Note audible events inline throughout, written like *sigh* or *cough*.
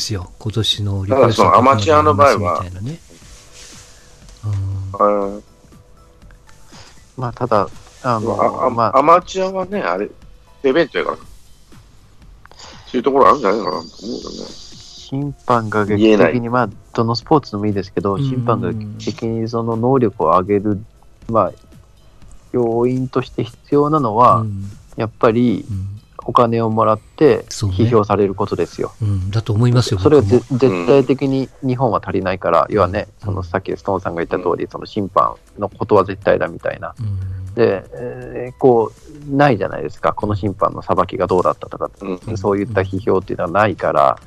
ですよ。今年のただそのアマチュアの場合はみたいなね。うんまあ、ただ、あの、ああまあ、アマチュアはね、あれ、イベントやから。そういうところあるんじゃないかなと思うよね。審判が劇的に、まあ、どのスポーツでもいいですけど、うん審判が劇的にその能力を上げる、まあ、要因として必要なのは、うんやっぱりうんお金をもらってそうね。批評されることですよ。うん、だと思いますよ、それは絶対的に日本は足りないから、要はね、そのさっきストーンさんが言った通り、その審判のことは絶対だみたいな。うん。で、えーこう、ないじゃないですか、この審判の裁きがどうだったとか、うん。そういった批評っていうのはないから、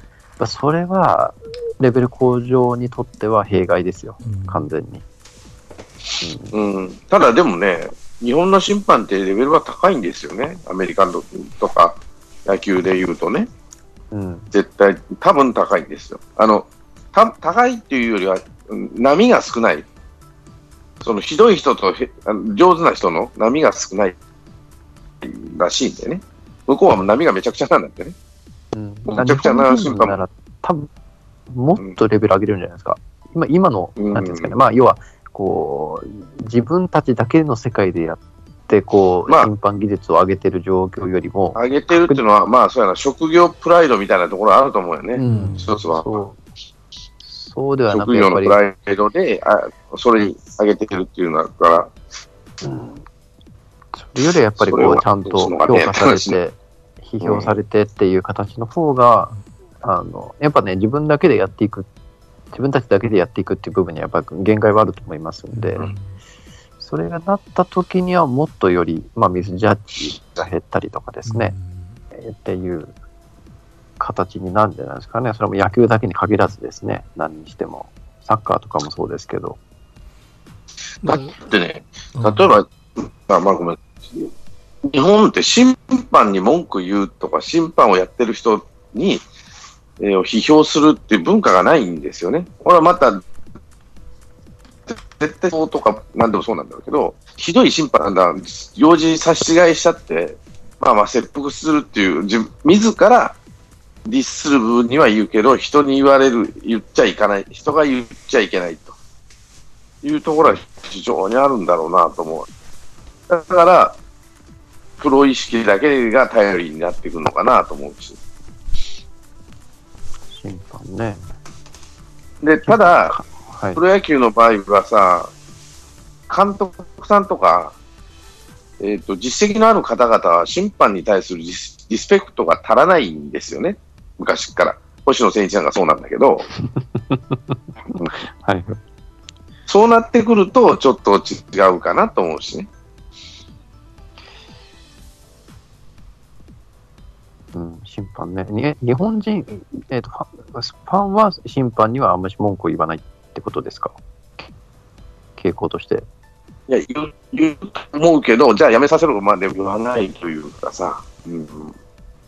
それはレベル向上にとっては弊害ですよ、うん。完全に。うん。ただでもね、日本の審判ってレベルは高いんですよね。アメリカンとか野球で言うとね。うん、絶対、多分高いんですよ。あの、た高いっていうよりは、うん波が少ない。そのひどい人と上手な人の波が少ないらしいんでね。向こうは波がめちゃくちゃなんだってね。うん、めちゃくちゃな日本人なら多分もっとレベル上げれるんじゃないですか。今今の、うんなんていうんですかね、まあ、要はこう、自分たちだけの世界でやって、こう、まあ。審判技術を上げてる状況よりも、上げてるっていうのは、まあ、そうやな、職業プライドみたいなところあると思うよね。うん。一つは。そう。そうではな職く、やっぱり、業のプライドで、あそれに上げてるっていうのだから、うん。それよりはやっぱりこう、ちゃんと評価されて、批評されてっていう形の方が、あの、やっぱね、自分だけでやっていく、自分たちだけでやっていくっていう部分にはやっぱ限界はあると思いますんで、うんそれがなった時にはもっとより、まあ、ミスジャッジが減ったりとかですね、えーっていう形になるんじゃないですかね。それも野球だけに限らずですね、何にしても。サッカーとかもそうですけど。だってね、うん例えば、あまあごめん。日本って審判に文句言うとか、審判をやってる人に、えー批評するっていう文化がないんですよね。これはまた、絶対そうとか何でもそうなんだろうけど、ひどい審判だ、用事差し違いしちゃって、まあまあ切腹するっていう、自自らディスする分には言うけど、人に言われる、言っちゃいかない、人が言っちゃいけないというところは非常にあるんだろうなと思う。だから、プロ意識だけが頼りになってくるのかなと思うし。審判ね。で、ただ、はいプ。ロ野球の場合はさ、監督さんとか、えっ、と、実績のある方々は審判に対するリスペクトが足らないんですよね。昔から。星野千一なんかそうなんだけど、*laughs* はい。そうなってくると、ちょっと違うかなと思うしね。うん、審判ね。に日本人、えっ、と、ファンファンは審判にはあんまり文句を言わないってことですか？傾向として。いや、言う、言うと思うけど、じゃあやめさせるまで言わないというかさ、うん、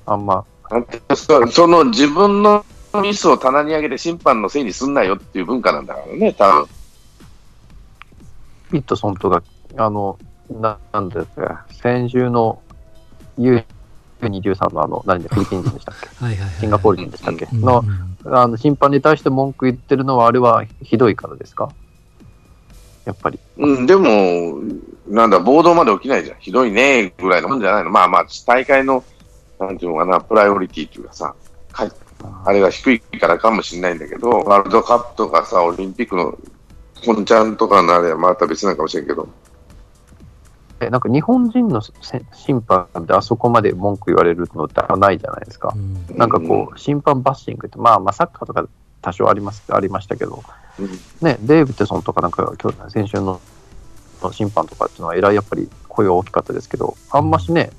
あんま、そその自分のミスを棚に上げて審判のせいにすんなよっていう文化なんだからね、多分。ピット・ソントが、あの、ななんですか、先週の U23 のあの、何でフィリピン人でしたっけ？はいはいはいシンガポール人でしたっけ？うんのうんあの審判に対して文句言ってるのは、あれはひどいからですか？やっぱり。うん、でも、なんだ、暴動まで起きないじゃん。ひどいね、ぐらいのもんじゃないの。まあまあ、大会の、なんていうのかな、プライオリティというかさ、かあれが低いからかもしれないんだけど、ワールドカップとかさ、オリンピックの、コンちゃんとかのあれはまた別なのかもしれんけど、えなんか日本人のせ審判であそこまで文句言われるのってないじゃないですかう。んなんかこう、審判バッシングって、まあまあサッカーとか多少あります、ありましたけど、うんね、デービッドソンとかなんか今日先週の審判とかっていうのはえらいやっぱり声は大きかったですけど、あんましね、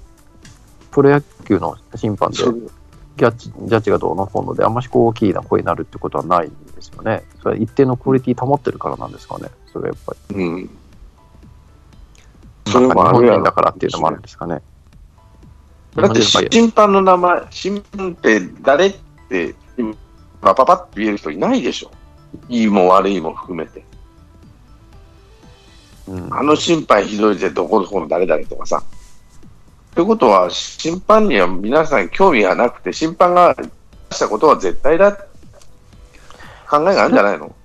プロ野球の審判でジャッジジャッジがどうのこうので、あんましこう大きな声になるってことはないんですよね。それは一定のクオリティ保ってるからなんですかね、それはやっぱり。うん。それもあるやろだからっていうのもあるんですかね。だって審判の名前、審判って誰って、今パパパッと言える人いないでしょ。いいも悪いも含めて。うんあの審判ひどいぜ、どこどこの誰々とかさ。ということは、審判には皆さん興味がなくて、審判がしたことは絶対だって考えがあるんじゃないの？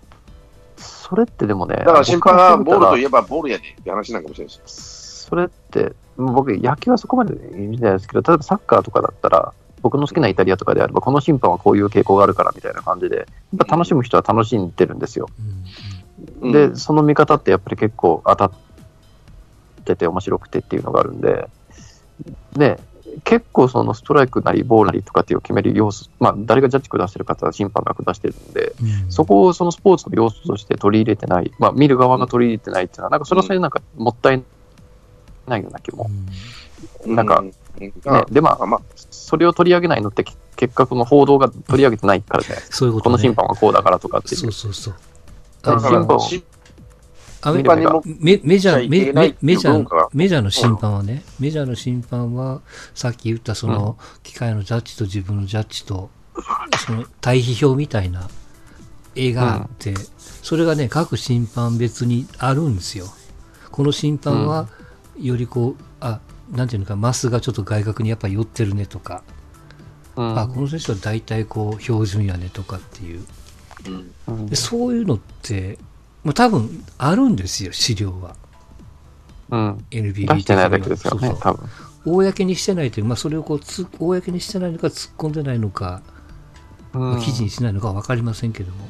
それってでもね、だから審判がボールといええばボールやねって話なんかもしれないし。それって、僕、野球はそこまでいいんじゃないですけど、例えばサッカーとかだったら、僕の好きなイタリアとかであれば、この審判はこういう傾向があるからみたいな感じで、やっぱ楽しむ人は楽しんでるんですよ。うんうんで、その見方ってやっぱり結構当たってて面白くてっていうのがあるんで、で、結構そのストライクなりボールなりとかっていう決める要素、まあ誰がジャッジ下してる方は審判が下してるんで、うんそこをそのスポーツの要素として取り入れてない、まあ見る側が取り入れてないっていうのは、なんかそれはそれでなんかもったいないような気も。なんかうね、あで、まあ、あまあ、それを取り上げないのって結果この報道が取り上げてないからじゃないですか。こと、ね、この審判はこうだからとかっていそうう。そうそう。だからあの審アメリカ審判にもメメジャー、いメメメジャー、メジャーの審判はね、メジャーの審判は、さっき言ったその、機械のジャッジと自分のジャッジと、その対比表みたいな絵があって、それがね、各審判別にあるんですよ。この審判は、よりこう、あ、なんていうのか、マスがちょっと外角にやっぱ寄ってるねとか、うん。あ、この選手は大体こう、標準やねとかっていう。でそういうのって、もう多分あるんですよ、資料は。うん。NBB 出してないだけですよね、そうそう多分。公にしてないという、まあ、それをこうつ公にしてないのか突っ込んでないのか、うん記事にしないのかは分かりませんけども、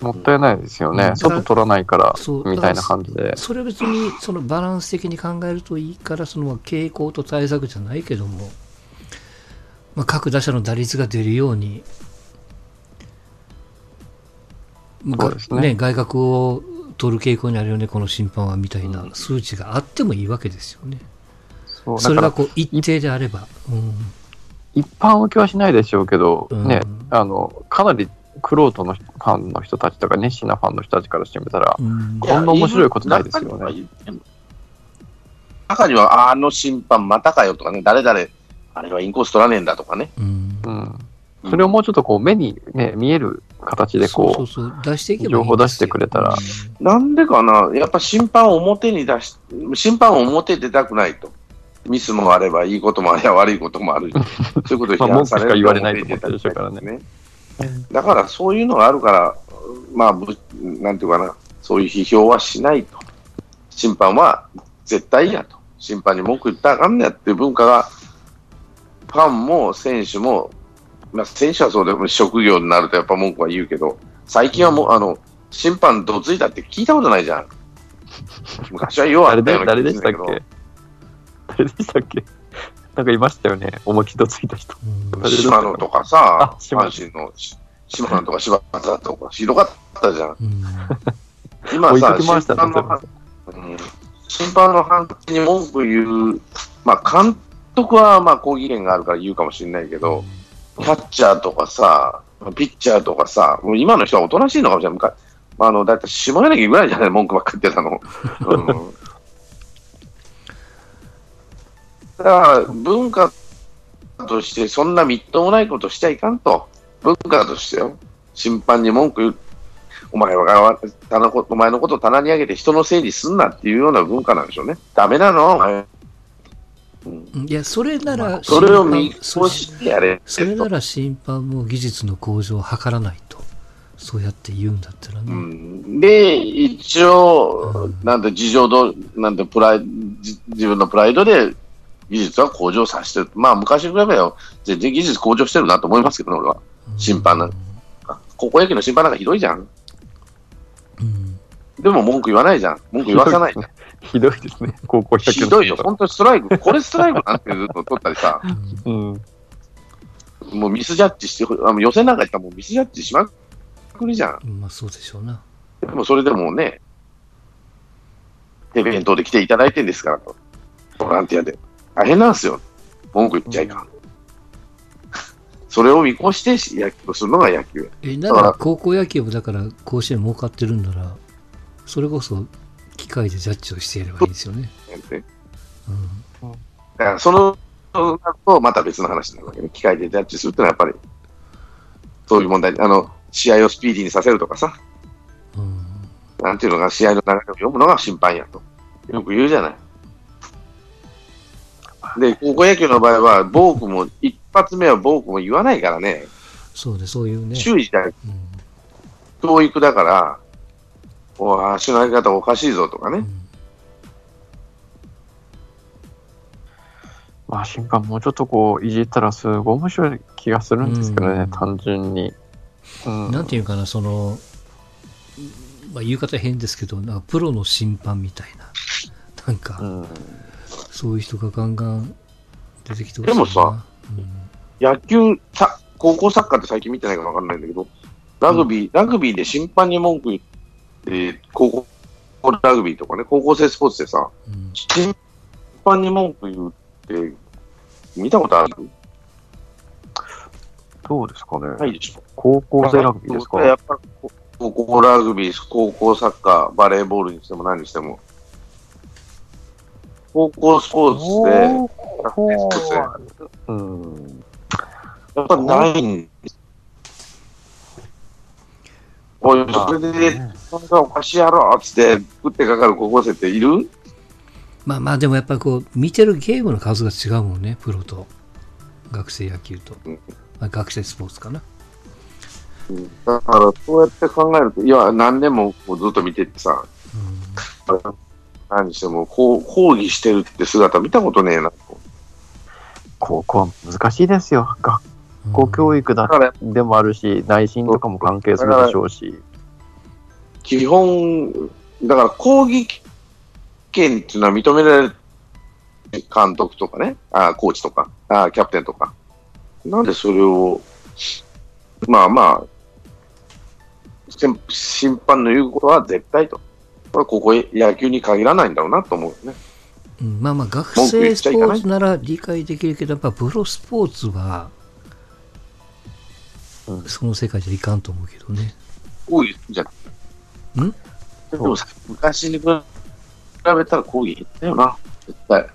もったいないですよね。うん外取らないからそう、みたいな感じで。それは別にそのバランス的に考えるといいから、その傾向と対策じゃないけども、まあ、各打者の打率が出るように、まあそうですね外角を取る傾向にあるよね、この審判はみたいな数値があってもいいわけですよね。そうそれがこう一定であれば。うん一般受けはしないでしょうけど、うんね、あの、かなりクロートのファンの人たちとか、熱心なファンの人たちからしてみたら、うんこんな面白いことないですよね。中には、あの審判またかよとかね、誰々、あれはインコース取らねえんだとかね。うんうん。それをもうちょっとこう、目にね、見える形でこそうそうそう出していけばいいんですよ情報出してくれたらなんでかな、やっぱ審判を表に出し、審判を表に出たくないと。ミスもあれば、いいこともあれば、悪いこともある。*laughs* そういうことを批判されるま言われないと思ってるでしょうからねね。だから、そういうのがあるから、まあ、ぶなんていうかな、そういう批評はしないと。審判は絶対やと。審判に文句言ったらあかんねやっていう文化が、ファンも選手も、まあ、選手はそうでも職業になるとやっぱ文句は言うけど、最近はもう、あの、審判どついたって聞いたことないじゃん。昔はようあったよ誰でしたっけ？誰でしたっけ？なんかいましたよね。思い切りとついた人。島野とかさ阪神のし島野とか柴田とか、ひどかったじゃん。今さ、審判の審判の判定に文句言う、まあ、監督はまあ抗議権があるから言うかもしれないけど、キャッチャーとかさ、ピッチャーとかさ、もう今の人はおとなしいのかもしれない。昔まあ、あのだいたい下柳ぐらいじゃない、文句ばっかり言ってたの。うん、だから、文化としてそんなみっともないことしちゃいかんと。文化としてよ。審判に文句言う。お前は棚こお前のことを棚に上げて人のせいにすんなっていうような文化なんでしょうね。ダメなのお前いや、それなら、それを見越してやれ。それなら審判も技術の向上を図らないと。そうやって言うんだったらうね。ん、で、一応うん、なんて事情ど、なんてプライじ自分のプライドで技術は向上させてる。まあ、昔に比べれば全然技術向上してるなと思いますけどね、俺は。審判なん高校野球の審判なんかひどいじゃん。うんでも文句言わないじゃん。文句言わさないじゃん。ひどいですね。高校野球のひどいよ。本当にストライク。これストライクなんてずっと取ったりさ、うんうん。もうミスジャッジして、あの予選なんか行ったらもうミスジャッジしまくりじゃん。まあそうでしょうな。でもそれでもね、手弁当で来ていただいてるんですからと。ボランティアで。大変なんですよ。文句言っちゃいかん。それを見越して野球をするのが野球。え、なら高校野球もだから甲子園儲かってるんなら、それこそ機械でジャッジをしてやればいいですよね。ねうんだからその、そうなるとまた別の話になるわけね。機械でジャッジするってのはやっぱり、そういう問題。あの、試合をスピーディーにさせるとかさ、うんなんていうのが、試合の流れを読むのが審判やと。よく言うじゃない。で、高校野球の場合は、ボークも、一発目はボークも言わないからね、そうね、そういうね。注意。うん教育だから、足の上げ方おかしいぞとかね。うん。まあ、審判もうちょっとこう、いじったらすごい面白い気がするんですけどね、うん。単純に。うん。なんていうかな、その、まあ、言い方変ですけど、なんかプロの審判みたいな、なんか、うん。そういう人がガンガン出てきてほしいな。でもさ、うん。野球さ、高校サッカーって最近見てないからわかんないんだけど、ラグビー、ラグビーで審判に文句言って、高校ラグビーとかね、高校生スポーツでさ、うん審判に文句言うって、見たことある？どうですかね、ないでしょ。高校生ラグビーですか？やっぱり高校ラグビー、高校サッカー、バレーボールにしても何にしても、高校スポーツで、高校うん。やっぱないんです。おい、それで、ねそんなおかしいやろっつって、食ってかかる高校生っている？まあまあ、でもやっぱりこう、見てるゲームの数が違うもんね、プロと、学生野球とうん、まあ、学生スポーツかな。だから、そうやって考えると、いや、何年もずっと見ててさ、うん何しても、こう、抗議してるって姿見たことねえなと。高校は難しいですよ。学校教育だだから、でもあるし、内心とかも関係するでしょうし。基本、だから抗議権っていうのは認められる監督とかね、あコーチとかあ、キャプテンとか。なんでそれを、まあまあ、審審判の言うことは絶対と。これはここ野球に限らないんだろうなと思うよね。うんまあまあ、学生スポーツなら理解できるけど、やっぱプロスポーツはうん、その世界じゃいかんと思うけどね。抗議じゃん。ん？でもさ、昔に比べたら抗議減ったよな。絶対。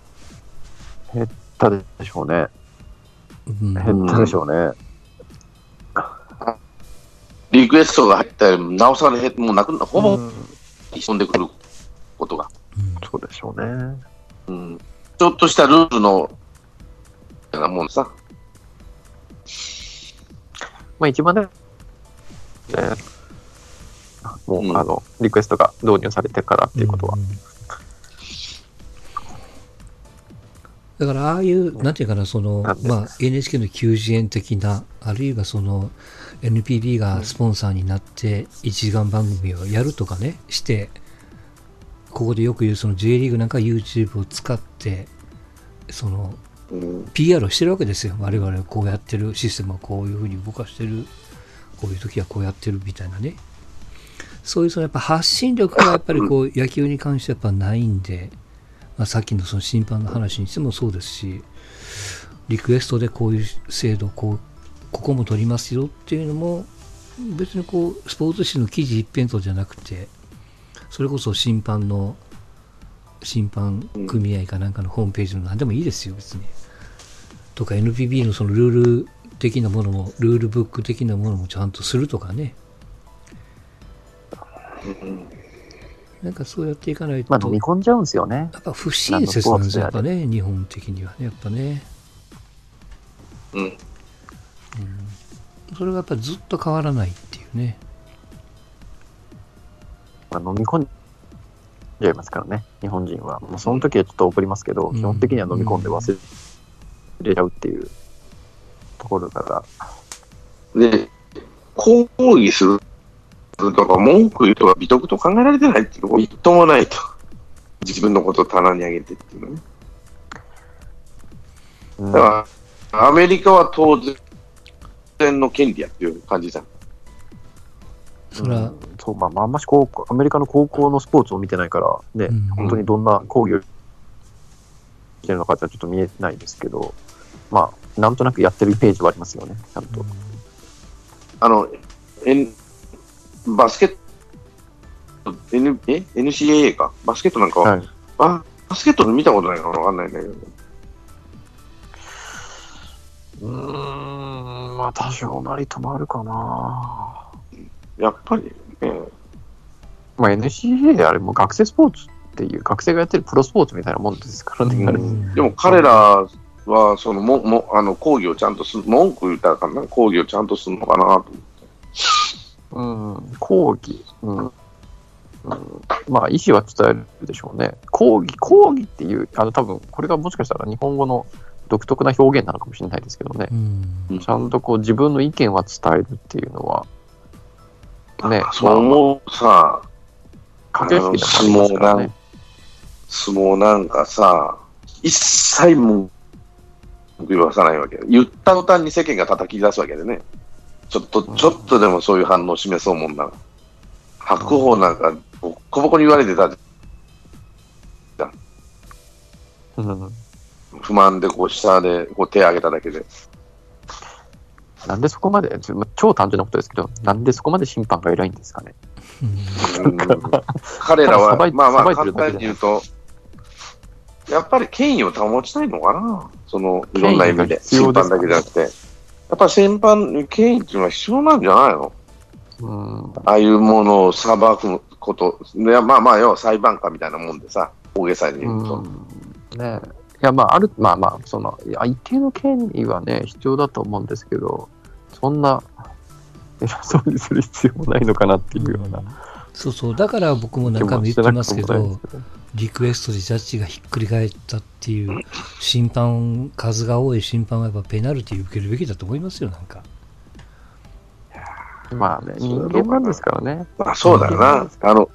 減ったでしょうね。うん減ったでしょうね。リクエストが入ったら、なおさら減もうなくな、ほぼうん飛んでくることが。うんそうでしょうね。うん。ちょっとしたルールの、ようなもんさ。まあ一番ね、ねもう、うんあの、リクエストが導入されてからっていうことは。んだから、ああいう、なんていうかな、そのまあ、NHK の90円的な、あるいはその、NPB がスポンサーになって、1時間番組をやるとかね、して、ここでよく言う、その J リーグなんか YouTube を使って、その、うん。PR をしてるわけですよ。我々はこうやってる、システムはこういうふうに動かしてる、こういう時はこうやってるみたいなね。そういうそのやっぱ発信力がやっぱりこう野球に関してはやっぱないんで、まあ、さっきのその審判の話にしてもそうですし、リクエストでこういう制度、こう、ここも取りますよっていうのも、別にこう、スポーツ紙の記事一辺倒じゃなくて、それこそ審判の、審判組合かなんかのホームページの何でもいいですよ、別に。とか NPB のそのルール的なものも、ルールブック的なものもちゃんとするとかね。なんかそうやっていかないと、まあ飲み込んじゃうんですよね。やっぱ不親切なんですよ、やっぱね、日本的にはね、やっぱね。うん。それがやっぱずっと変わらないっていうね。まあ、飲み込んじゃいますからね、日本人は。もうその時はちょっと怒りますけど、うん基本的には飲み込んで忘れちゃうっていうところから。で、抗議するとか、文句言うとか、美徳と考えられてないっていうところ、みっともないと。自分のことを棚に上げてっていうのね。うんだから、アメリカは当然の権利やっていう感じじゃん。それはうん、そう、まあ、まああんまし高校、アメリカの高校のスポーツを見てないから、ね、うん本当にどんな講義をしてるのかってちょっと見えないですけど、まあ、なんとなくやってるイメージはありますよね、ちゃんと。あの、N、バスケット、N、え ?NCAA か？バスケットなんかは、はい。あバスケットで見たことないからわかんないんだけど。うーん、まあ、多少なりともあるかな。やっぱり、ね、まあ、NCA あれも学生スポーツっていう、学生がやってるプロスポーツみたいなもんですからね、でも彼らは、その、も、も、あの、講義をちゃんとす、文句言ったらあかんな、講義をちゃんとするのかなと。ううん、抗議、うん。うん、まあ、意思は伝えるでしょうね。抗議、抗議っていう、あの、多分これがもしかしたら日本語の独特な表現なのかもしれないですけどねう。ん。ちゃんとこう自分の意見は伝えるっていうのは、ね、そう思うさ、駆け引きだと思いますからね。相撲なんかさ、一切文句言わさないわけ。言った途端に世間が叩き出すわけでね。ちょっと、ちょっとでもそういう反応を示そうもんなら。白鵬なんか、ボッコボコに言われてたじうんゃん。不満でこう下でこう手挙げただけで。なんでそこまで、超単純なことですけど、なんでそこまで審判が偉いんですかね。うん彼らはさばい、まあまあ簡単に言うと、やっぱり権威を保ちたいのかな。その、いろんな意味で。審判だけじゃなくて。やっぱ審判、権威っていうのは必要なんじゃないの？うん。ああいうものを裁くこと、いやまあまあ、要は裁判官みたいなもんでさ、大げさに言うと。うんねえいや、まあ、ある、まあまあ、その、一定の権利はね、必要だと思うんですけど、そんな、偉そうにする必要もないのかなっていうようなそうそう。だから僕も気何回も言ってます、けど。リクエストでジャッジがひっくり返ったっていう審判、数が多い審判はやっぱペナルティ受けるべきだと思いますよ、なんか。まあね、人間なんですからね。まあそうだよな。あの、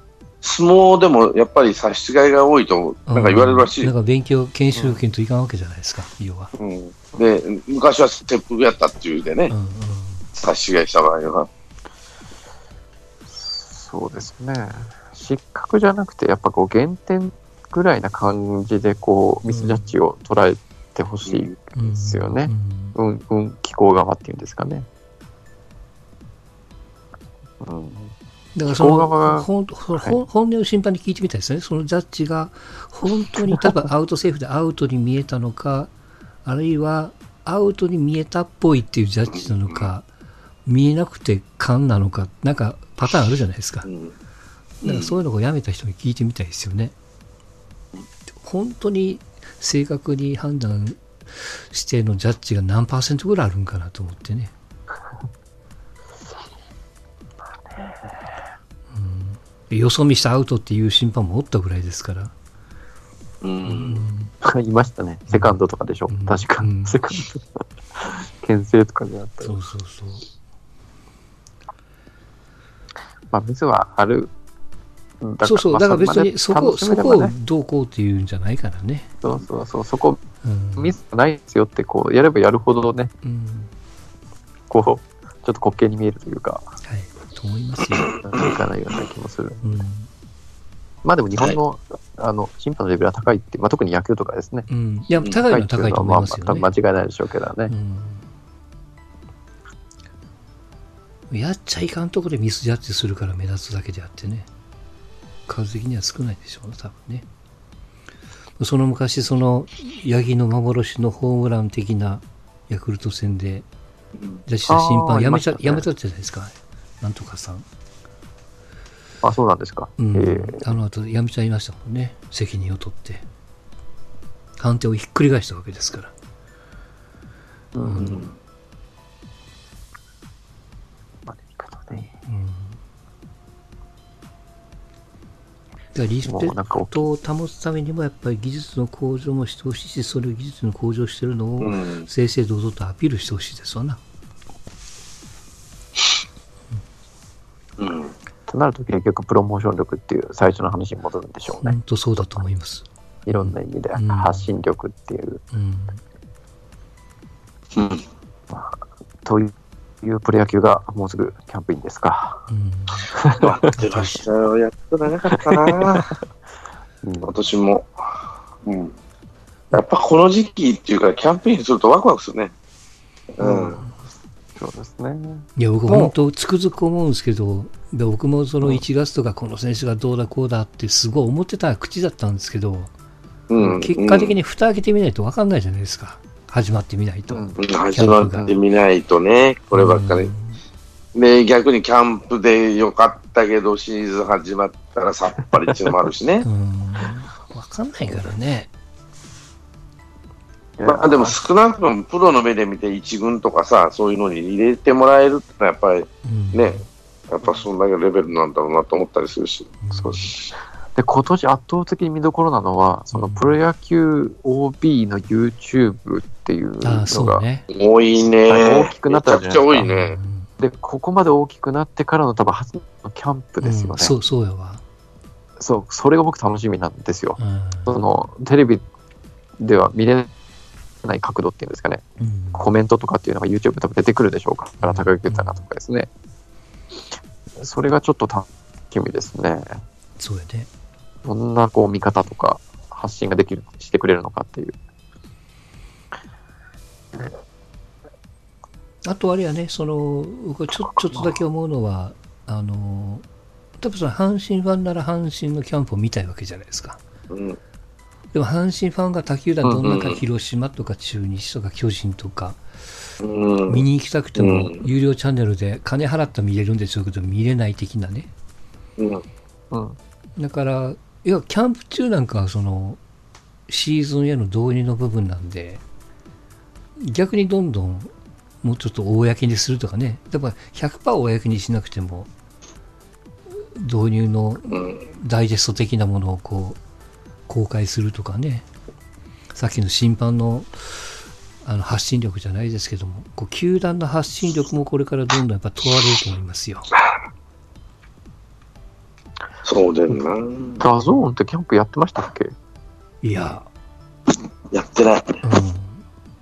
相撲でもやっぱり差し違いが多いと、なんか言われるらしい。よなんか勉強、研修受けんといかんわけじゃないですか、要は。うん。で、昔は切腹やったっていうでねう、ん。うん。差し違いした場合は。そうですね。失格じゃなくて、やっぱこう、減点ぐらいな感じで、こう、ミスジャッジを捉えてほしいうんですよね。うん。うん、うん、気候側っていうんですかね。だからその向こう側がほんほほ本音を審判に聞いてみたいですね、そのジャッジが本当に例えばアウトセーフでアウトに見えたのか、あるいはアウトに見えたっぽいっていうジャッジなのか、見えなくて勘なのか、なんかパターンあるじゃないですか。うんだからそういうのをやめた人に聞いてみたいですよね。本当に正確に判断してのジャッジが何パーセントぐらいあるんかなと思ってね。よそ見したアウトっていう審判もおったぐらいですから。うん *laughs* いましたね。セカンドとかでしょ。うん確かうんセカンド。牽制とかであったらそうそうそう。まあ、ミスはある。だそうそう。だから別にそこ、そこをね、どうこうっていうんじゃないからね。そうそうそう、そこ、うん。ミスないですよって、こう、やればやるほどね、うん。こう、ちょっと滑稽に見えるというか、はい。と思いますよ。いかないような気もする。うん。まあでも日本の、あの、審判のレベルは高いって、まあ特に野球とかですね。うん。いや、高いのは高いと思いますよね。まあ、間違いないでしょうけどね。うん、やっちゃいかんところでミスジャッジするから目立つだけであってね数的には少ないでしょうね多分ねその昔その八木の幻のホームラン的なヤクルト戦でジャッジした審判やめちゃ、ねやめたじゃないですかなんとかさん、あ、そうなんですか。うん。えーあの後やめちゃいましたもんね。責任を取って。判定をひっくり返したわけですから。うん。まあ、いいことね。うん。リスペクトを保つためにもやっぱり技術の向上もしてほしいしそれを技術の向上してるのをうん。正々堂々とアピールしてほしいですわな。うんとなると結局プロモーション力っていう最初の話に戻るんでしょうね。本当そうだと思います。いろんな意味でうん発信力っていう、うん。うんというプロ野球がもうすぐキャンプインですか。うん。待ってましたよ。やっと長かったな。うん今年も。うん。やっぱこの時期っていうか、キャンペーンするとワクワクするね。うん。そうですね。いや、僕本当つくづく思うんですけど、で僕もその1月とかこの選手がどうだこうだってすごい思ってた口だったんですけど、うん。結果的に蓋開けてみないと分かんないじゃないですか。始まってみないと。うんうん、始まってみないとね、こればっかり。で、逆にキャンプでよかったけど、シーズン始まったらさっぱりっていうのもあるしねう。ん。分かんないからね。まあでも少なくともプロの目で見て一軍とかさ、そういうのに入れてもらえるってのはやっぱりうん、ね、やっぱそんだけレベルなんだろうなと思ったりするし。そうで今年圧倒的に見どころなのは、そのプロ野球 OB の YouTube っていうのが。多いね。大きくなったじゃないですかめちゃくちゃ多いね。うんで、ここまで大きくなってからの多分初のキャンプですよね。うんそう、そうやわ。そう、それが僕楽しみなんですよ。うんその、テレビでは見れない角度っていうんですかね。うんコメントとかっていうのが YouTube 多分出てくるでしょうから、高木豊とかですね。それがちょっと楽しみですね。そうやね。どんなこう見方とか発信ができる、してくれるのかっていう。あとあれやね、その、僕ちょちょっとだけ思うのは、あの、多分その阪神ファンなら阪神のキャンプを見たいわけじゃないですか。うん。でも阪神ファンが他球団どんなか広島とか中日とか巨人とかうん。見に行きたくてもうん有料チャンネルで金払ったら見れるんでしょうけど見れない的なね。うん。うん。だから、いや、キャンプ中なんかはそのシーズンへの導入の部分なんで、逆にどんどんもうちょっと公にするとかね、だから100%公にしなくても、導入のうん。ダイジェスト的なものをこう公開するとかね、さっきの審判のあの発信力じゃないですけども、こう球団の発信力もこれからどんどんやっぱ問われると思いますよ。そうだよな。 DAZN ってキャンプやってましたっけ？いや、やってない。うん、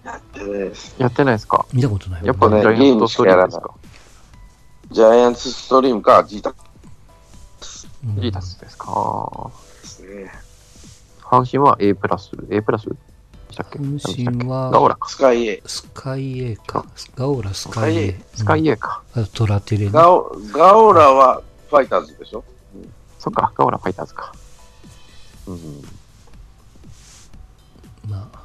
やってないです。やってないですか？見たことないわやっぱねジャイアントストリームですか？ジャイアンツストリームか、ジータスうんジータスですか？阪神は A プラス、A プラスでしたっけ？阪神はけガオラか。スカイ A。スカイエーか。ガオラスカイエー。スカイ A か。うんあとトラテレね。ガオガオラはファイターズでしょ？そっか、ガオラファイターズか。うん。まあ。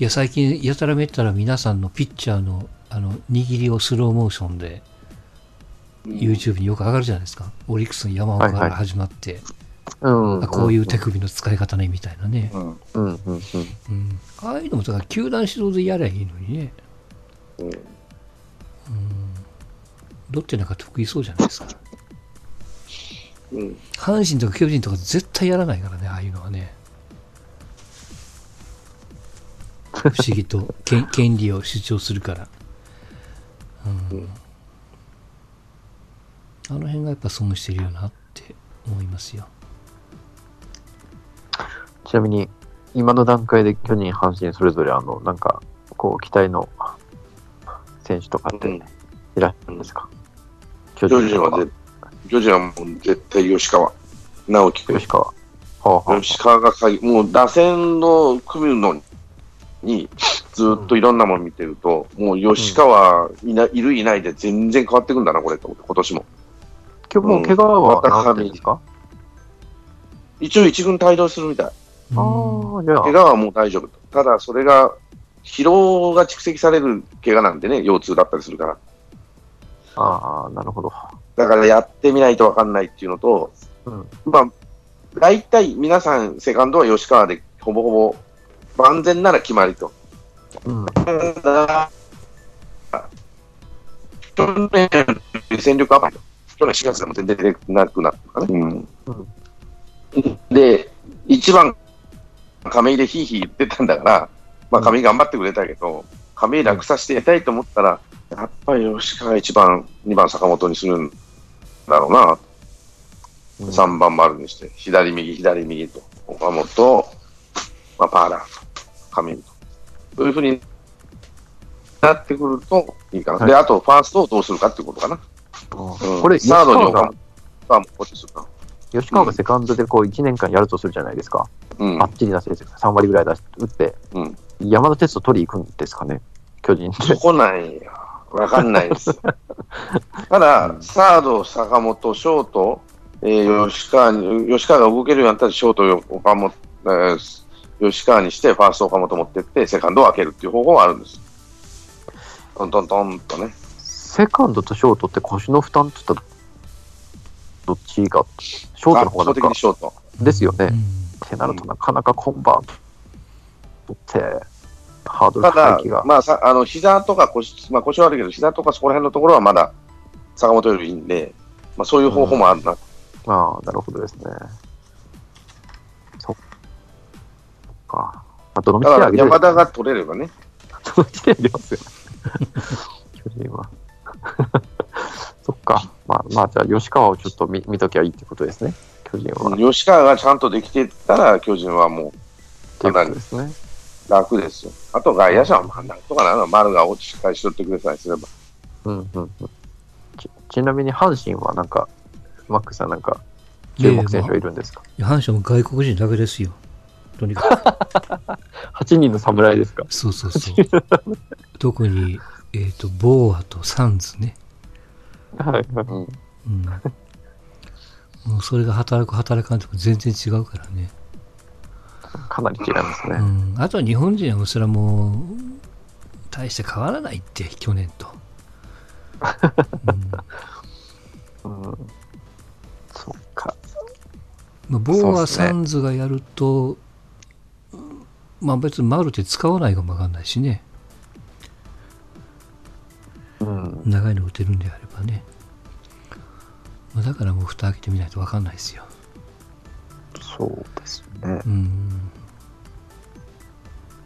いや、最近、やたらめったら皆さんのピッチャーの、あの、握りをスローモーションで、YouTube によく上がるじゃないですか。オリックスの山岡かはいはいら始まって、うん。あこういう手首の使い方ね、みたいなね。うん。うん、うん、うん。うん。ああいうのも、だから、球団指導でやりゃいいのにね。うん。ロッテなんか得意そうじゃないですか。うん。阪神とか巨人とか絶対やらないからね、ああいうのはね。不思議と権 *laughs* 権利を主張するから。うんうんあの辺がやっぱ損してるよなって思いますよ。ちなみに、今の段階で巨人、阪神、それぞれ、あの、なんか、こう、期待の選手とかってうんいらっしゃるんですか、巨巨人は絶巨人はもう絶対吉川。直樹君。吉川。はあ、はあ、吉川が鍵、もう打線の組むのに、ずっといろんなもの見てると、もう吉川いな、いるいないで全然変わってくんだな、これと思って、今年も。今日もう怪我は治ってるんですか、一応一軍帯同するみたい。怪、我はもう大丈夫と。ただ、それが、疲労が蓄積される怪我なんでね、腰痛だったりするから。ああ、なるほど。だからやってみないと分かんないっていうのと、うん。まあ、大体皆さん、セカンドは吉川でほぼほぼ万全なら決まりと。うん。ただ、去年戦力アップ、去年4月でも全然出てなくなったかね。うんで、一番亀井でヒーヒー言ってたんだから、まあ、亀井頑張ってくれたけど、亀井楽させてやりたいと思ったら、やっぱり吉川1番、2番坂本にするんだろうな、うん3番丸にして、左右、左右と、岡本、まあ、パーラーと、亀井と。そういうふうになってくるといいかな。はいで、あと、ファーストをどうするかっていうことかな。うんこれ、吉サードに岡本、はもうこっちするか。吉川がセカンドでこう1年間やるとするじゃないですか。うんばっちりな成績、3割ぐらい出して打って、うん山田哲人取り行くんですかね、巨人って。そこなんや。わかんないです。*laughs* ただ、サード、坂本、ショート、えー吉川に、吉川が動けるようになったら、ショート、岡本、えー吉川にして、ファースト、岡本持ってって、セカンドを開けるっていう方法はあるんです。トントントンとね。セカンドとショートって腰の負担って言ったら、どっちが、ショートの方がなんかショート。ですよね。うんってなるとなかなかコンバートって、ハードルただ高い気が、。まあさ、あの、膝とか腰、まあ腰は悪いけど、膝とかそこら辺のところはまだ坂本よりいいんで、まあ、そういう方法もあるな。ああ、なるほどですね。そっか。まあ、どの道だからで山田が取れればね、*laughs* どの道であげますよ。*laughs* 巨人は。そっか。まあ、まあ、じゃあ、吉川をちょっと見見ときゃいいってことですね。巨人は。吉川がちゃんとできてたら、巨人はもうっていうことですね。楽ですよ。あと外野手はまあなんとかなるの、丸が落ちしっかりしとってくれさえすれば。うんうんうん。ちちなみに阪神はなんか、マックスさんなんか、注目選手はいるんですか、いや阪神も外国人だけですよ。とにかく。*laughs* ?8 人の侍ですか？そうそうそう。特に、えっ、と、ボーアとサンズね。はいはい。うんうん。もうそれが働く働かんとか全然違うからね。かなり違いますね。うん。あとは日本人はそれはもう、大して変わらないって、去年と。*laughs* うんうん。そっか。まあ、ボーア、サンズがやると、まあ別にマルテ使わないかもわかんないしね。うん。長いの打てるんであればね。まあ、だからもう蓋開けてみないとわかんないですよ。そうですね。うん。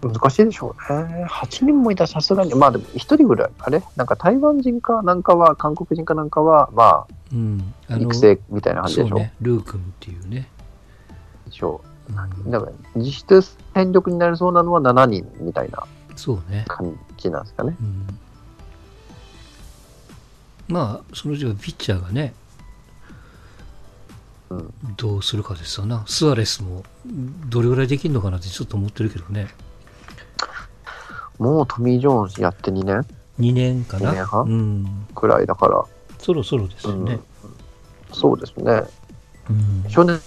難しいでしょうね。8人もいたらさすがに、まあでも1人ぐらい、あれなんか台湾人かなんかは、韓国人かなんかは、まうん。あ、育成みたいな感じでしょ。そうね。ルー君っていうね。でしょうんう。だから、実質戦力になりそうなのは7人みたいなそうね。感じなんですかね。うん。まあ、そのうちはピッチャーがね、うん。どうするかですよな。スアレスもどれぐらいできるのかなってちょっと思ってるけどね。もうトミー・ジョーンズやって2年？2年かな？二年半？うん。くらいだから、そろそろですよね。そうですね。うん。初年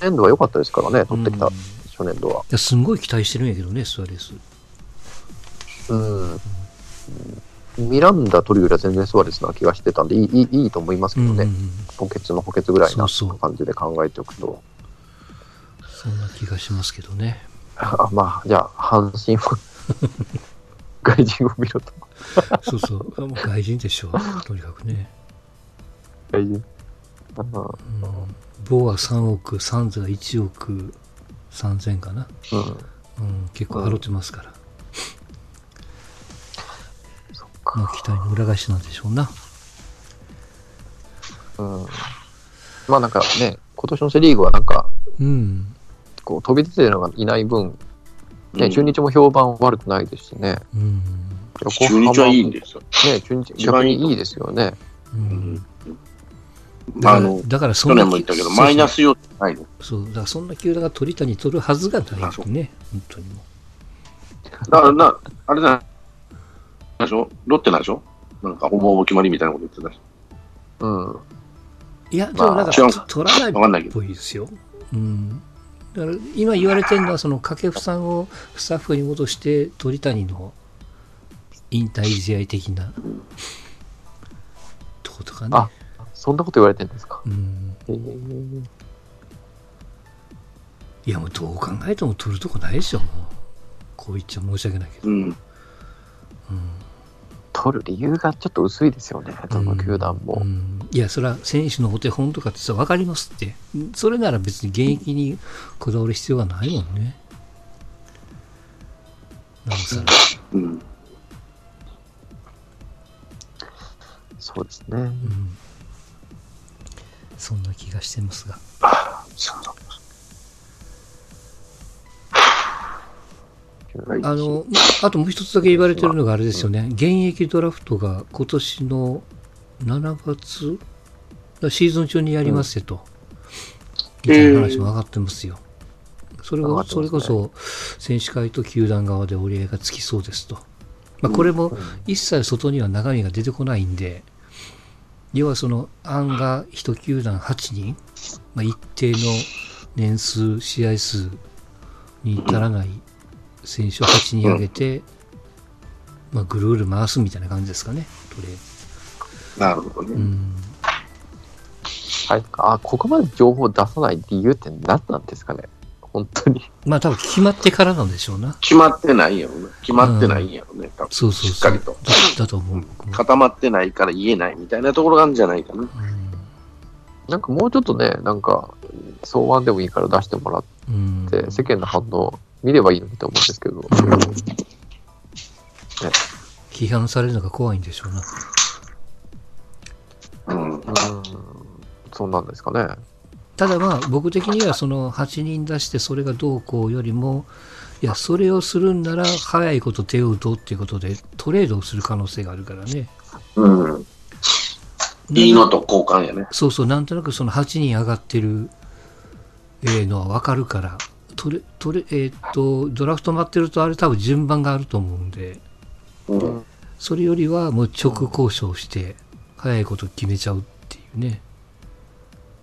年度は良かったですからね、取ってきたうんい初年度は。や、すんごい期待してるんやけどね、スアレス。うん。ミランダ取るよりは全然スワレスな気がしてたんで、いいいいいいと思いますけどね。うんうんうん補欠の補欠ぐらいな感じで考えておくと。そんな気がしますけどね。あまあ、じゃあ、阪神は *laughs* 外人を見ろと。そうそう。あもう外人でしょう。とにかくね。外人。あうん、ボーは3億、サンズが1億3000かな。うん。うん、結構払ってますから。そっまあ、か。期待の裏返しなんでしょうな。うん。まあなんかね、今年のセリーグはなんか、うん。こう飛び出てるのがいない分、ね、うん中日も評判悪くないですしね。うん。横中日はいいんですよ。ね、中日逆にいいですよね。うん、まあ、あの、だからそ去んな年も言ったけど、マイナス要素ないの。そうだからそんな球団が鳥谷取るはずがないってね、本当にもだからな、あれだでしょ？ロッテなんでしょ？なんかほぼほぼ決まりみたいなこと言ってたし。うん。う。いや、でもなんか、まあと取らないわかんないけど。っぽいですよ。うん。だから今言われてるのは、その掛布さんをスタッフに戻して、鳥谷の引退試合的なとことかね。あそんなこと言われてるんですか？うん。いや、もうどう考えても取るとこないでしょ、もう。こう言っちゃ申し訳ないけど。うん。取る理由がちょっと薄いですよね、どの球団も。うんいや、それは選手のお手本とかってさ、分かりますって。それなら別に現役にこだわる必要がないもんね。なおさら。うん。そうですね。うん。そんな気がしてますが。あの、あともう一つだけ言われてるのがあれですよね。現役ドラフトが今年の7月、シーズン中にやりますよと。みたいな話も上がってますよ。それが、上がってますねそれこそ選手会と球団側で折り合いがつきそうですと。まあ、これも一切外には中身が出てこないんで、要はその案が1球団8人、まあ、一定の年数、試合数に至らない選手を8人上げて、まあ、ぐるぐる回すみたいな感じですかね、とりあえず。なるほどね。うん。はい、あここまで情報を出さない理由って何なんですかね。本当に。まあ多分決まってからなんでしょうな。決まってないんやろね。決まってないんやろね。多分そうそうそう。しっかりと。だだと思う、僕も。固まってないから言えないみたいなところがあるんじゃないかな。なんかもうちょっとね、なんか、草案でもいいから出してもらっうん。て、世間の反応見ればいいのにと思うんですけど。批判されるのが怖いんでしょうな。うん。うん、そうなんですかね。ただまあ僕的にはその8人出してそれがどうこうよりもいやそれをするんなら早いこと手を打とうっていうことでトレードをする可能性があるからねうん。いいのと交換やね。そうそうなんとなくその8人上がってるえーのは分かるからトレトレえーっとドラフト待ってるとあれ多分順番があると思うんでうん。それよりはもう直交渉して早いこと決めちゃうっていうね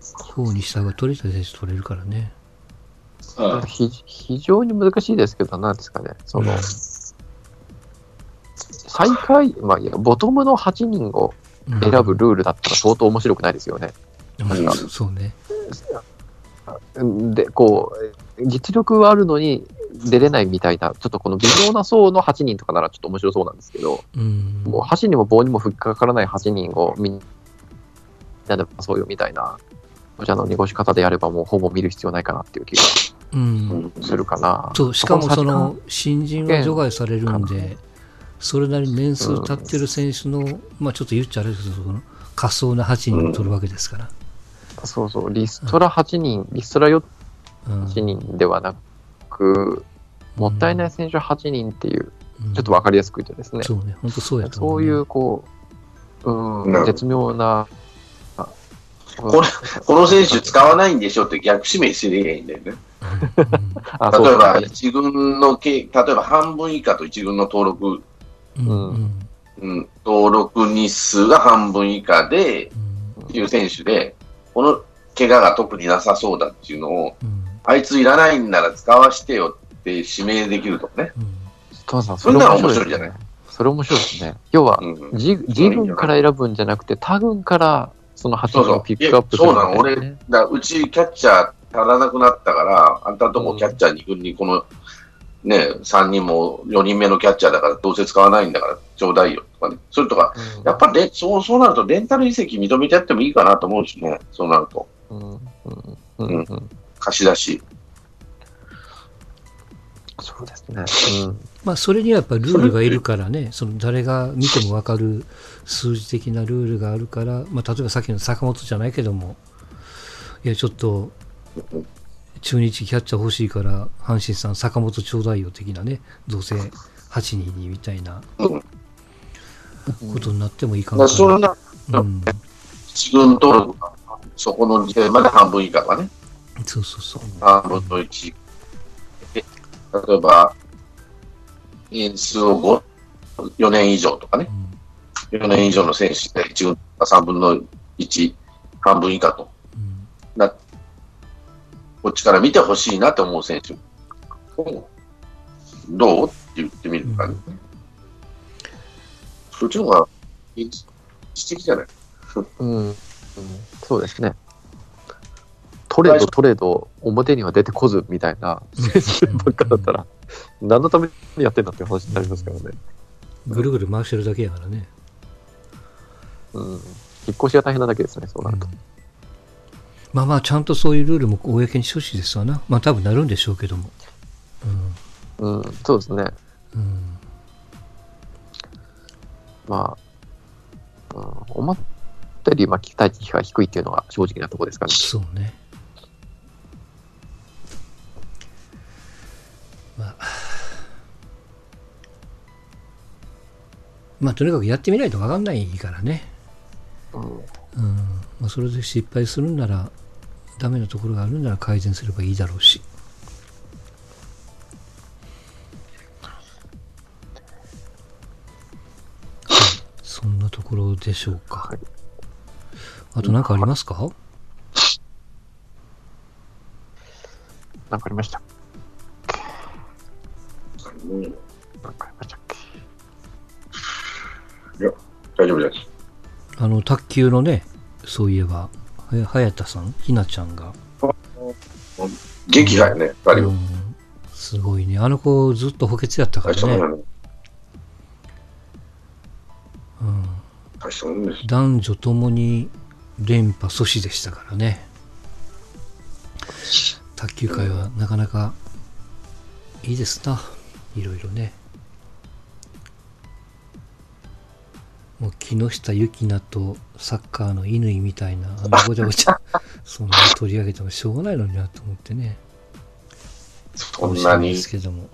方にした方が取れた選手取れるからねひ非常に難しいですけど、なんですかね。その、最下位、まあいや、ボトムの8人をうん選ぶルールだったら相当面白くないですよね。うんそうねで、こう、実力はあるのに出れないみたいな、ちょっとこの微妙な層の8人とかならちょっと面白そうなんですけど、うん。もう箸にも棒にもふっかからない8人をみんなでそうよみたいな、お茶の濁し方でやればもうほぼ見る必要ないかなっていう気がうん。うんするかな。そうしかもそこの新人は除外されるんで、それなりに年数経ってる選手の、まあちょっと言っちゃあれですけど、仮想な8人を取るわけですから。そうそう、リストラ8人、リストラ4うん8人ではなく、もったいない選手8人っていう、うん。ちょっとわかりやすく言うとですね、そうね、本当そうやと思そういう、こう、うん、絶妙な、あこれこの選手使わないんでしょって逆指名すればいいんだよね。*laughs* 例えば、ですね一軍のけ、例えば半分以下と一軍の登録、うんうん。うん。うん、登録日数が半分以下で、っていう選手で、この怪我が特になさそうだっていうのを、うんあいついらないんなら使わしてよって指名できるとかね。うん。父さん、そんなの面白いじゃない。それ面白いですね。要は、うん、から選ぶんじゃなくて、他軍からその8人をピックアップするそうそうなの。わけですねだうちキャッチャー足らなくなったから、あんたとこキャッチャー2軍にこの、ね、3人も4人目のキャッチャーだから、どうせ使わないんだから、ちょうだいよとかね。それとか、うん。やっぱりレそうそうなると、レンタル移籍認めてやってもいいかなと思うしね、そうなると。うん。うん。うん。うん貸し出し。そうですね。うん。まあそれにはやっぱルールがいるからね、その誰が見ても分かる数字的なルールがあるから、まあ例えばさっきの坂本じゃないけども、いやちょっと中日キャッチャー欲しいから、阪神さん坂本ちょうだいよ的なね、どうせ8人にみたいな。ことになってもいいかだもからそんなうん、一軍登録が、そこの時点まで半分以下とかね、そうそうそう。の1。で例えば、年数を5、4年以上とかね、うん4年以上の選手で1軍が3分の1、半分以下と。うんなこっちから見てほしいなと思う選手をどうって言ってみるかね。そっちの方が知的じゃない？うんうんそうですね。トレード、トレード、表には出てこずみたいな選手ばっかだったら、何のためにやってんだっていう話になりますからね。ぐるぐる回してるだけやからね。うん。引っ越しが大変なだけですね、そうなると。まあまあ、ちゃんとそういうルールも公にしてほしいですわな。まあ多分なるんでしょうけども。うん、そうですね。うん。うん。まあ、うん、思ったより、まあ、期待値が低いっていうのが正直なところですかね。そうね。まあとにかくやってみないと分かんないからね。うんうん。まあそれで失敗するんなら、ダメなところがあるんなら改善すればいいだろうし。そんなところでしょうか。はいあと何かありますか、なんかありました大丈夫です。あの、卓球のね、そういえば、はや早田さん、ひなちゃんが、ね、二人は。うんすごいね。あの子ずっと補欠やったからね。うん。男女ともに連覇阻止でしたからね。卓球界はなかなかいいですな。いろいろね。もう木下ゆきなとサッカーの乾みたいな、あのごちゃごちゃ、*laughs* そんな取り上げてもしょうがないのになと思ってね。そんなにで、すけども。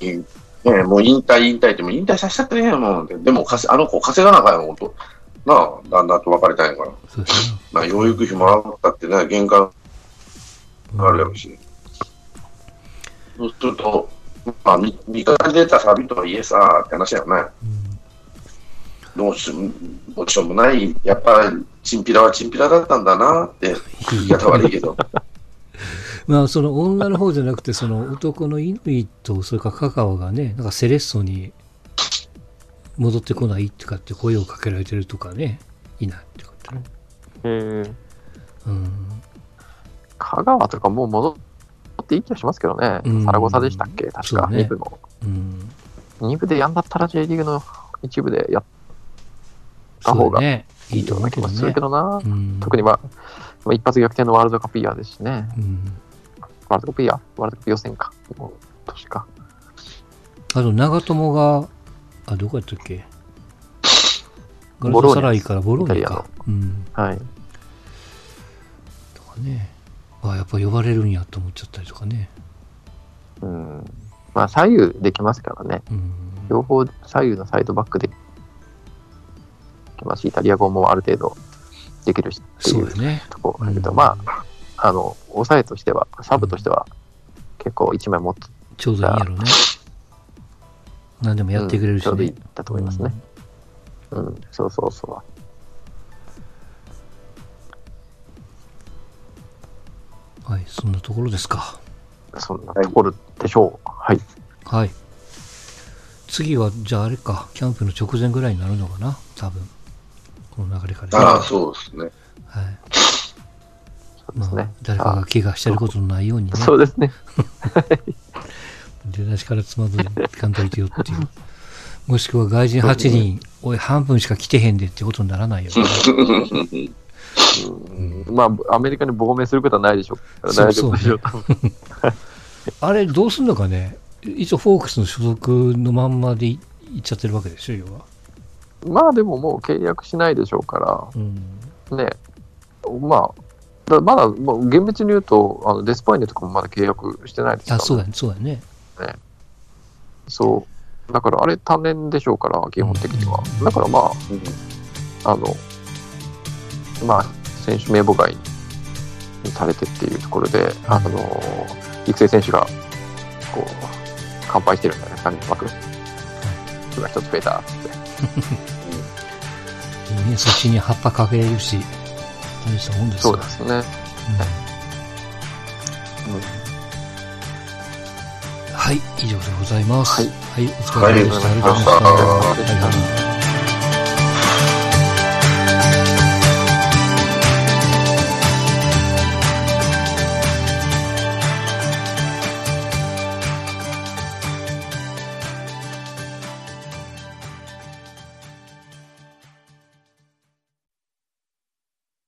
ね、もう引退、引退って、もう引退させちゃってねえもん。でも、かせあの子稼がなあかんよ、ほんと。なあ、旦那と別れたんやから。そうですね。まあ、養育費もらったってね、玄関うんあるやろし。そうすると、まあ、み味方に出たサビとはいえさ、って話やよね。うんどうしよう、どうしようもない、やっぱり、チンピラはチンピラだったんだなって、言い方悪いけど。*laughs* まあ、その女の方じゃなくて、その男の乾と、それから香川がね、なんかセレッソに戻ってこないとかって声をかけられてるとかね、いないってことね。えー、うん。香川とかもう戻っていい気がしますけどね。うんサラゴサでしたっけ？確か、ね2部の。うん。2部でやんだったら J リーグの一部でやった方が。いいと思う気もするけ。どな。うん。特にまあ、まあ一発逆転のワールドカップイヤーですしね。うん。ワールドカップイヤーワールドカップ予選か。年か。あと、長友が、あ、どこやったっけ？ガロタサライからボローニか。うん。はい。とかね。あ、やっぱ呼ばれるんやと思っちゃったりとかね。うん。まあ左右できますからね。うん。両方左右のサイドバックできますし、イタリア語もある程度できるしっていう。ところだけど、うんまあ、あの、抑えとしては、サブとしては、結構一枚持って、ちょうどいいんやろうね。何でもやってくれるしうんちょうどいいね。だと思いますね。うん、そうそうそうんはい、そんなところですか。う。そんなところでしょう。はい。はい。次は、じゃああれか、キャンプの直前ぐらいになるのかな多分。この流れから。ああ、そうですね。はい。まあ。誰かが怪我してることのないようにね。そうですね。*laughs* 出だしからつまずかんといてよっていう。もしくは外人8人、おい、半分しか来てへんでってことにならないよね。うんまあ、アメリカに亡命することはないでしょうから大丈夫でしょう。*laughs* あれ、どうすんのかね一応、フォークスの所属のまんまでいいっちゃってるわけでしょ、要は。まあでももう契約しないでしょうかうん。ら、ね。まあ、だまだ、もう厳密に言うと、あのデスパイネとかもまだ契約してないですから、あ、そうだね、そうだね。そう。だからあれ単年でしょうから、基本的には。だからまあ、あの、まあ、選手名簿外にされてっていうところで、あの、育成選手が、こう、乾杯してるんじゃないですかね、枠。今一つ増えたって。いいね、そっちに葉っぱかけれるし、大したもんですよそうですね。うんはい、以上でございます。はいはい、お疲れ様でした。はいありがとうございました。